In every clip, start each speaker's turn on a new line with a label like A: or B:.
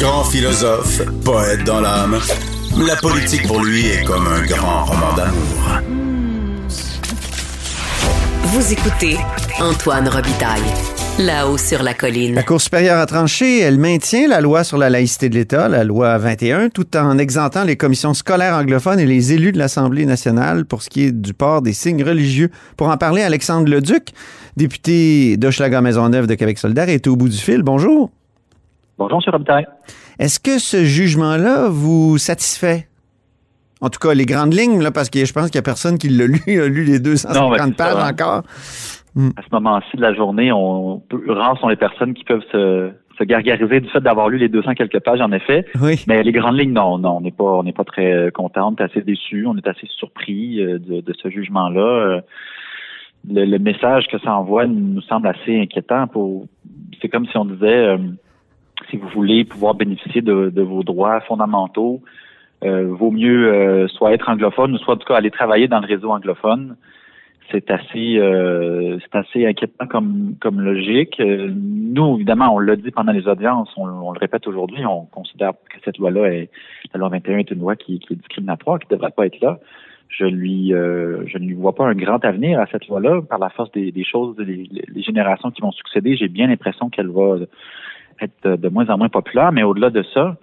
A: Grand philosophe, poète dans l'âme, la politique pour lui est comme un grand roman d'amour.
B: Vous écoutez Antoine Robitaille, là-haut sur la colline.
C: La Cour supérieure a tranché, elle maintient la loi sur la laïcité de l'État, la loi 21, tout en exemptant les commissions scolaires anglophones et les élus de l'Assemblée nationale pour ce qui est du port des signes religieux. Pour en parler, Alexandre Leduc, député d'Hochelaga-Maisonneuve de Québec solidaire, est au bout du fil. Bonjour.
D: Bonjour, M. Robitaille.
C: Est-ce que ce jugement-là vous satisfait? En tout cas, les grandes lignes, là, parce que je pense qu'il n'y a personne qui l'a lu, a lu les 250
D: Non, ben, c'est
C: pages
D: ça.
C: encore.
D: À ce moment-ci de la journée, on peut- rares sont les personnes qui peuvent se, se gargariser du fait d'avoir lu les 200 quelques pages, en effet.
C: Oui.
D: Mais les grandes lignes, non, non, on n'est pas, on n'est pas très euh, content, on est assez déçu, on est assez surpris euh, de, de ce jugement-là. Euh, Le, le message que ça envoie nous semble assez inquiétant. Pour, c'est comme si on disait, si vous voulez pouvoir bénéficier de, vos droits fondamentaux, euh, vaut mieux euh, soit être anglophone ou soit en tout cas aller travailler dans le réseau anglophone. C'est assez, euh, c'est assez inquiétant comme, comme logique. Euh, nous, évidemment, on l'a dit pendant les audiences, on, le répète aujourd'hui, on considère que cette loi-là est, la loi 21 est une loi qui, qui est discriminatoire, qui ne devrait pas être là. Je lui, euh, je ne lui vois pas un grand avenir à cette loi-là. Par la force des, des choses, les générations qui vont succéder, j'ai bien l'impression qu'elle va être de moins en moins populaire. Mais au-delà de ça,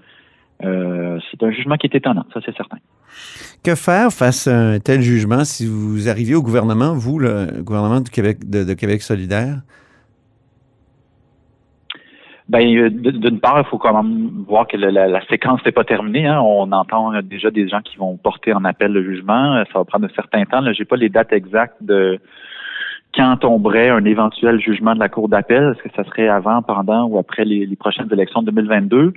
D: euh, c'est un jugement qui est étonnant, ça c'est certain.
C: Que faire face à un tel jugement si vous arrivez au gouvernement, vous, le gouvernement du Québec, de, de Québec solidaire?
D: Ben, euh, d'une part, il faut quand même voir que la, la- la séquence n'est pas terminée. hein. On entend déjà des gens qui vont porter en appel le jugement. Ça va prendre un certain temps. Là, j'ai pas les dates exactes de quand tomberait un éventuel jugement de la Cour d'appel. Est-ce que ça serait avant, pendant ou après les, les prochaines élections de 2022?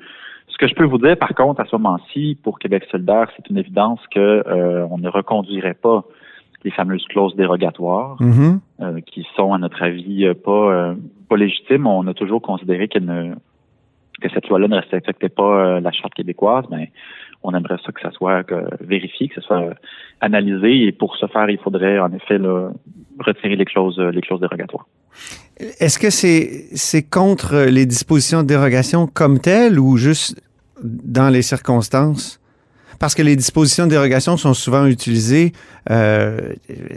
D: Ce que je peux vous dire, par contre, à ce moment-ci, pour Québec solidaire, c'est une évidence que euh, on ne reconduirait pas les fameuses clauses dérogatoires
C: Mhm.
D: euh, qui sont, à notre avis, euh, pas, euh, pas légitimes. On a toujours considéré ne, que cette loi-là ne respectait pas euh, la charte québécoise, mais on aimerait ça que ça soit vérifié, que ça soit euh, analysé, et pour ce faire, il faudrait en effet là, retirer les clauses, euh, les clauses dérogatoires.
C: Est-ce que c'est c'est contre les dispositions de dérogation comme telles ou juste dans les circonstances? Parce que les dispositions de dérogation sont souvent utilisées euh,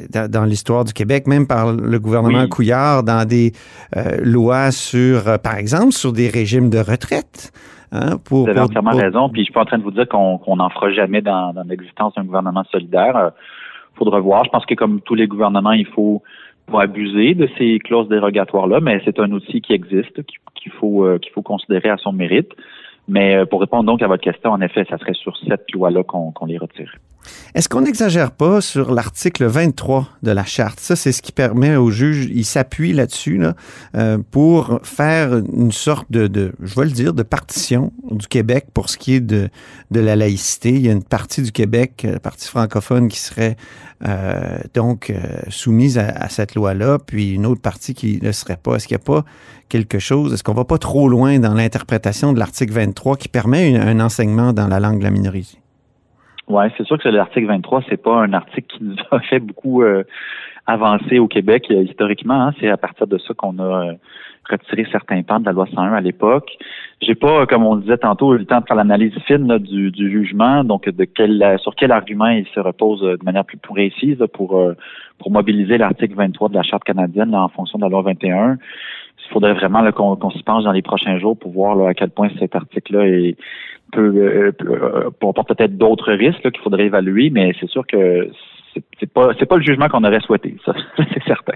C: dans, dans l'histoire du Québec, même par le gouvernement
D: Oui.
C: Couillard, dans des euh, lois sur, par exemple, sur des régimes de retraite. Hein, pour,
D: Vous avez entièrement
C: pour-
D: raison, puis je suis pas en train de vous dire qu'on qu'on n'en fera jamais dans, dans l'existence d'un gouvernement solidaire. Il faudra voir. Je pense que comme tous les gouvernements, il faut pas abuser de ces clauses dérogatoires-là, mais c'est un outil qui existe, qu'il faut, euh, qu'il faut considérer à son mérite. Mais euh, pour répondre donc à votre question, en effet, ça serait sur cette loi-là qu'on qu'on les retire.
C: Est-ce qu'on n'exagère pas sur l'article 23 de la charte? Ça, c'est ce qui permet au juge, il s'appuie là-dessus là, euh, pour faire une sorte de, je vais le dire, de partition du Québec pour ce qui est de, la laïcité. Il y a une partie du Québec, euh, la partie francophone, qui serait euh, donc euh, soumise à, cette loi-là, puis une autre partie qui ne serait pas. Est-ce qu'il n'y a pas quelque chose, est-ce qu'on va pas trop loin dans l'interprétation de l'article 23 qui permet un enseignement dans la langue de la minorité?
D: Ouais, c'est sûr que l'article 23, c'est pas un article qui nous a fait beaucoup euh, avancer au Québec euh, historiquement. hein. C'est à partir de ça qu'on a euh, retiré certains pans de la loi 101 à l'époque. J'ai pas, euh, comme on disait tantôt, eu le temps de faire l'analyse fine là, du, du jugement, donc de quel euh, sur quel argument il se repose de manière plus précise là, pour pour mobiliser l'article 23 de la Charte canadienne là, en fonction de la loi 21. Il faudrait vraiment là, qu'on qu'on s'y penche dans les prochains jours pour voir là, à quel point cet article-là est peut, euh, peut- comporte peut-être d'autres risques là, qu'il faudrait évaluer, mais c'est sûr que c'est c'est pas c'est pas le jugement qu'on aurait souhaité, ça c'est certain.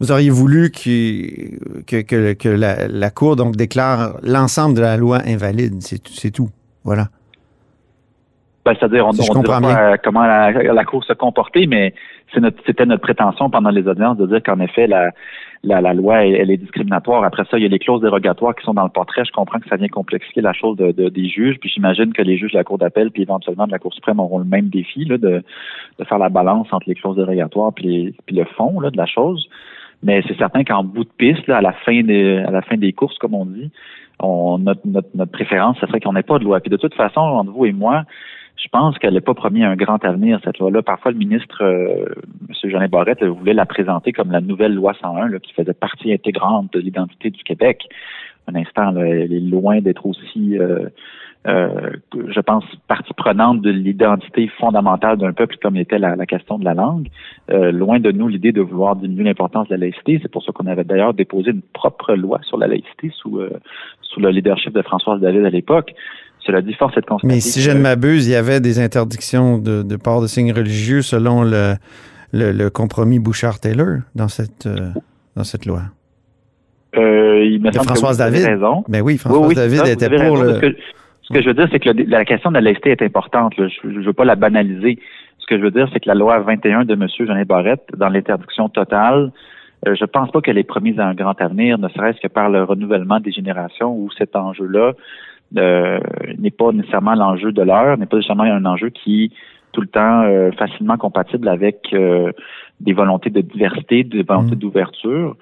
C: Vous auriez voulu que, que, que la, la Cour donc déclare l'ensemble de la loi invalide, c'est tout- c'est tout. Voilà.
D: Ben, C'est-à-dire, on
C: Si
D: ne
C: comprends
D: pas comment la, la Cour se comporter, mais c'est notre- c'était notre prétention pendant les audiences de dire qu'en effet, la, la, la loi elle, est discriminatoire. Après ça, il y a les clauses dérogatoires qui sont dans le portrait. Je comprends que ça vient complexifier la chose de, des juges. Puis j'imagine que les juges de la Cour d'appel puis éventuellement de la Cour suprême auront le même défi là, de, de faire la balance entre les clauses dérogatoires puis, puis le fond là, de la chose. Mais c'est certain qu'en bout de piste, là, à la fin des à la fin des courses, comme on dit, on, notre, notre, notre préférence, ce serait qu'on n'ait pas de loi. Puis de toute façon, entre vous et moi, je pense qu'elle n'est pas promis un grand avenir, cette loi-là. Parfois, le ministre, euh, M. Jean Barrette, voulait la présenter comme la nouvelle loi 101, là, qui faisait partie intégrante de l'identité du Québec. Un instant, là, elle est loin d'être aussi, euh, euh, je pense, partie prenante de l'identité fondamentale d'un peuple comme était la, question de la langue. Euh, loin de nous l'idée de vouloir diminuer l'importance de la laïcité. C'est pour ça qu'on avait d'ailleurs déposé une propre loi sur la laïcité sous, sous le leadership de Françoise David à l'époque. Cela dit, force est de.
C: Mais si je ne m'abuse, il y avait des interdictions de, port de signes religieux selon le, le, compromis Bouchard-Taylor dans cette, euh, dans cette loi.
D: Euh, il me semble
C: Françoise
D: que vous
C: David.
D: raison.
C: Mais ben oui, Françoise David était pour le.
D: Ce que, je veux dire, c'est que la question de la laïcité est importante. Je ne veux pas la banaliser. Ce que je veux dire, c'est que la loi 21 de M. Jean Barrette, dans l'interdiction totale, euh, je pense pas qu'elle est promise à un grand avenir, ne serait-ce que par le renouvellement des générations où cet enjeu-là euh, n'est pas nécessairement l'enjeu de l'heure, n'est pas nécessairement un enjeu qui est tout le temps euh, facilement compatible avec euh, des volontés de diversité, des volontés mm. d'ouverture.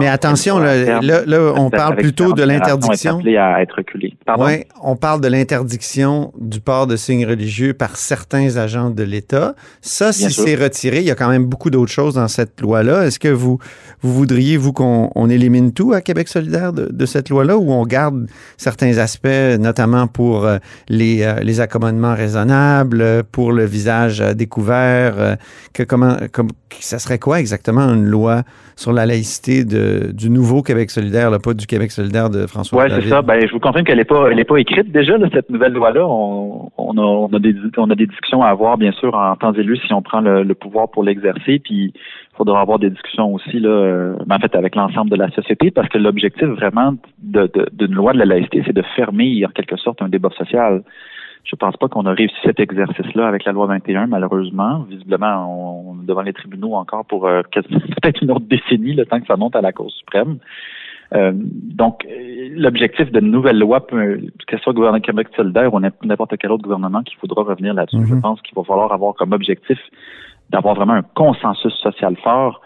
C: Mais attention, là, là, on parle plutôt de l'interdiction.
D: à être reculé.
C: Oui, on parle de l'interdiction du port de signes religieux par certains agents de l'État. Ça, si c'est retiré, il y a quand même beaucoup d'autres choses dans cette loi-là. Est-ce que vous, vous voudriez, vous, qu'on élimine tout à Québec solidaire de, cette loi-là ou on garde certains aspects, notamment pour euh, les, euh, les accommodements raisonnables, pour le visage découvert? Euh, que comment, comme, ça serait quoi exactement une loi sur la laïcité de, du nouveau Québec solidaire, là, pas du Québec solidaire de François
D: Oui, c'est ça. Ben, je vous confirme qu'elle n'est pas, elle est pas écrite déjà, cette nouvelle loi-là. On, on, a, on, a des, on a des discussions à avoir, bien sûr, en temps élu, si on prend le, pouvoir pour l'exercer. Puis, il faudra avoir des discussions aussi, là, euh, en fait, avec l'ensemble de la société, parce que l'objectif vraiment d'une de, de, loi de la laïcité, c'est de fermer, en quelque sorte, un débat social. Je pense pas qu'on a réussi cet exercice-là avec la loi 21, malheureusement. Visiblement, on, est devant les tribunaux encore pour euh, peut-être une autre décennie, le temps que ça monte à la Cour suprême. Euh, donc, l'objectif d'une nouvelle loi, que ce soit le gouvernement Québec solidaire ou n'importe quel autre gouvernement, qu'il faudra revenir là-dessus. Je mhm. pense qu'il va falloir avoir comme objectif d'avoir vraiment un consensus social fort.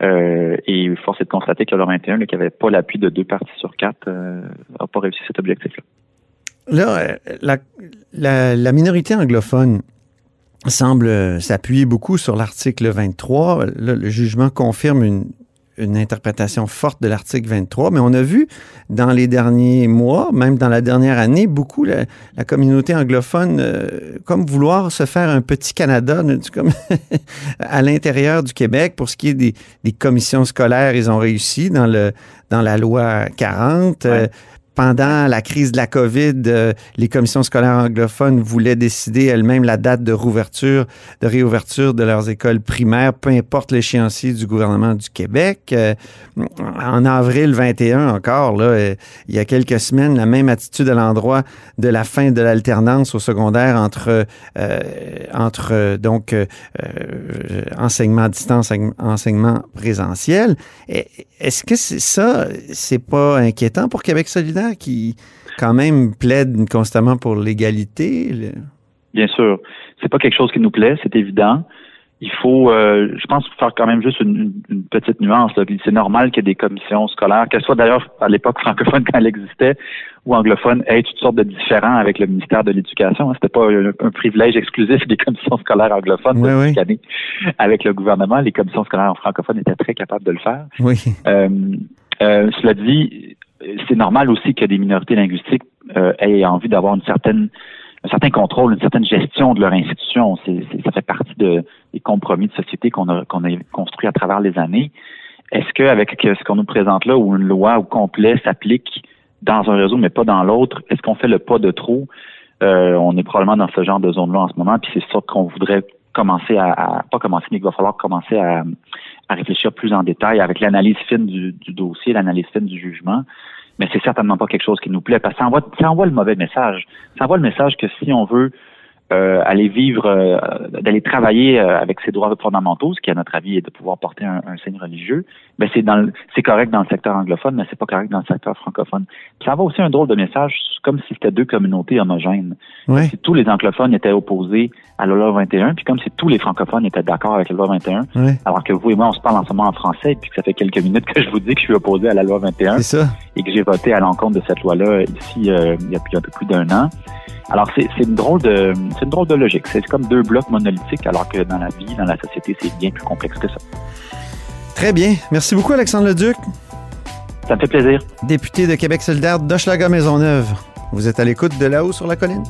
D: Euh, et force est de constater que la loi 21, qui n'avait pas l'appui de deux parties sur quatre, n'a pas réussi cet objectif-là.
C: Là, la, la, minorité anglophone semble s'appuyer beaucoup sur l'article 23. le jugement confirme une, une interprétation forte de l'article 23, mais on a vu dans les derniers mois, même dans la dernière année, beaucoup la, communauté anglophone euh, comme vouloir se faire un petit Canada comme à l'intérieur du Québec. Pour ce qui est des, des, commissions scolaires, ils ont réussi dans, le, dans la loi 40 pendant la crise de la COVID, euh, les commissions scolaires anglophones voulaient décider elles-mêmes la date de rouverture, de réouverture de leurs écoles primaires, peu importe l'échéancier du gouvernement du Québec. Euh, en avril 21 encore, là, euh, il y a quelques semaines, la même attitude à l'endroit de la fin de l'alternance au secondaire entre, entre donc enseignement à distance, enseignement présentiel. Est-ce que c'est ça, c'est pas inquiétant pour Québec solidaire? Qui, quand même, plaide constamment pour l'égalité?
D: Bien sûr. C'est pas quelque chose qui nous plaît, c'est évident. Il faut, euh, je pense, faire quand même juste une, petite nuance. C'est normal qu'il y ait des commissions scolaires, qu'elles soient d'ailleurs à l'époque francophone quand elle existait, ou anglophone, aient toutes sortes de différents avec le ministère de l'Éducation. C'était pas un, privilège exclusif des commissions scolaires anglophones de avec le gouvernement. Les commissions scolaires francophones étaient très capables de le faire.
C: Oui.
D: Euh, euh, cela dit, c'est normal aussi que des minorités linguistiques euh, aient envie d'avoir une certaine un certain contrôle, une certaine gestion de leur institution. Ça fait partie de, des compromis de société qu'on a, qu'on a construit à travers les années. Est-ce qu'avec ce qu'on nous présente là, où une loi au complet s'applique dans un réseau mais pas dans l'autre, est-ce qu'on fait le pas de trop? Euh, on est probablement dans ce genre de zone-là en ce moment, puis c'est ça qu'on voudrait commencer à, pas commencer, mais il va falloir commencer à, à réfléchir plus en détail avec l'analyse fine du, dossier, l'analyse fine du jugement. Mais c'est certainement pas quelque chose qui nous plaît parce que ça envoie, ça envoie le mauvais message. Ça envoie le message que si on veut euh, aller vivre, euh, d'aller travailler euh, avec ses droits fondamentaux, ce qui à notre avis est de pouvoir porter un, un signe religieux, ben c'est dans c'est correct dans le secteur anglophone, mais c'est pas correct dans le secteur francophone. Puis ça envoie aussi un drôle de message, comme si c'était deux communautés homogènes.
C: Ouais.
D: Si tous les anglophones étaient opposés à la loi 21, puis comme si tous les francophones étaient d'accord avec la loi 21,
C: Ouais.
D: alors que vous et moi on se parle en ce moment en français, puis que ça fait quelques minutes que je vous dis que je suis opposé à la loi 21
C: C'est ça.
D: et que j'ai voté à l'encontre de cette loi-là ici euh, il, y a, il y a un peu plus d'un an. Alors c'est une drôle de c'est une drôle de logique. C'est comme deux blocs monolithiques, alors que dans la vie, dans la société, c'est bien plus complexe que ça.
C: Très bien. Merci beaucoup, Alexandre Leduc,
D: Ça me fait plaisir.
C: député de Québec solidaire d'Hochelaga Maisonneuve. Vous êtes à l'écoute de là-haut sur la colline?